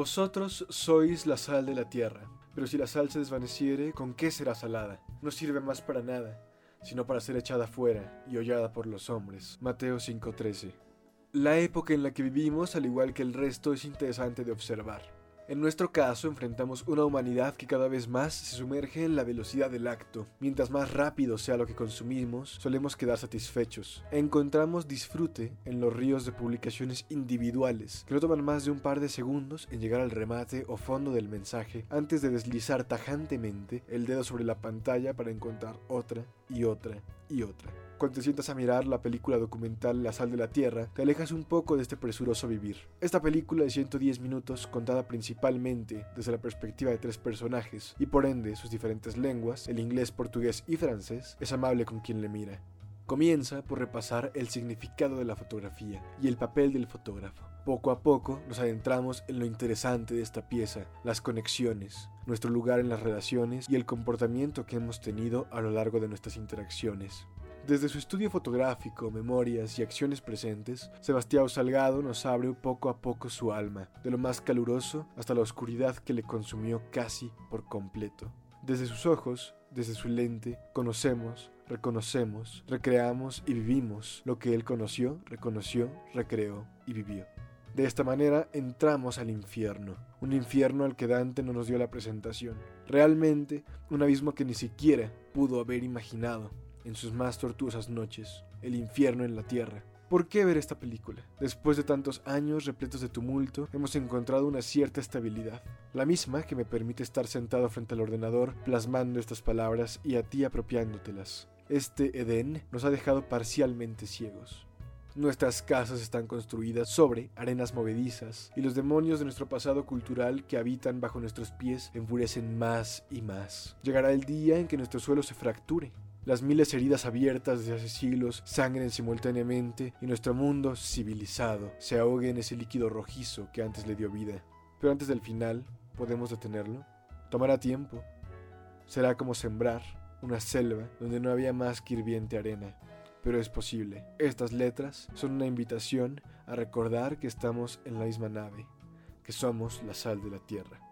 Vosotros sois la sal de la tierra, pero si la sal se desvaneciere, ¿con qué será salada? No sirve más para nada, sino para ser echada fuera y hollada por los hombres. Mateo 5:13. La época en la que vivimos, al igual que el resto, es interesante de observar. En nuestro caso, enfrentamos una humanidad que cada vez más se sumerge en la velocidad del acto. Mientras más rápido sea lo que consumimos, solemos quedar satisfechos. Encontramos disfrute en los ríos de publicaciones individuales, que no toman más de un par de segundos en llegar al remate o fondo del mensaje antes de deslizar tajantemente el dedo sobre la pantalla para encontrar otra y otra y otra. Cuando te sientas a mirar la película documental La sal de la tierra, te alejas un poco de este presuroso vivir. Esta película de 110 minutos, contada principalmente desde la perspectiva de tres personajes y por ende sus diferentes lenguas, el inglés, portugués y francés, es amable con quien le mira. Comienza por repasar el significado de la fotografía y el papel del fotógrafo. Poco a poco nos adentramos en lo interesante de esta pieza, las conexiones, nuestro lugar en las relaciones y el comportamiento que hemos tenido a lo largo de nuestras interacciones. Desde su estudio fotográfico, memorias y acciones presentes, Sebastián Salgado nos abre poco a poco su alma, de lo más caluroso hasta la oscuridad que le consumió casi por completo. Desde sus ojos, desde su lente, conocemos, reconocemos, recreamos y vivimos lo que él conoció, reconoció, recreó y vivió. De esta manera entramos al infierno, un infierno al que Dante no nos dio la presentación. Realmente, un abismo que ni siquiera pudo haber imaginado en sus más tortuosas noches, el infierno en la tierra. ¿Por qué ver esta película? Después de tantos años repletos de tumulto, hemos encontrado una cierta estabilidad, la misma que me permite estar sentado frente al ordenador plasmando estas palabras y a ti apropiándotelas. Este Edén nos ha dejado parcialmente ciegos. Nuestras casas están construidas sobre arenas movedizas y los demonios de nuestro pasado cultural que habitan bajo nuestros pies enfurecen más y más. Llegará el día en que nuestro suelo se fracture, las miles heridas abiertas desde hace siglos sangren simultáneamente y nuestro mundo civilizado se ahogue en ese líquido rojizo que antes le dio vida. Pero antes del final, ¿podemos detenerlo? Tomará tiempo. Será como sembrar una selva donde no había más que hirviente arena. Pero es posible. Estas letras son una invitación a recordar que estamos en la misma nave, que somos la sal de la tierra.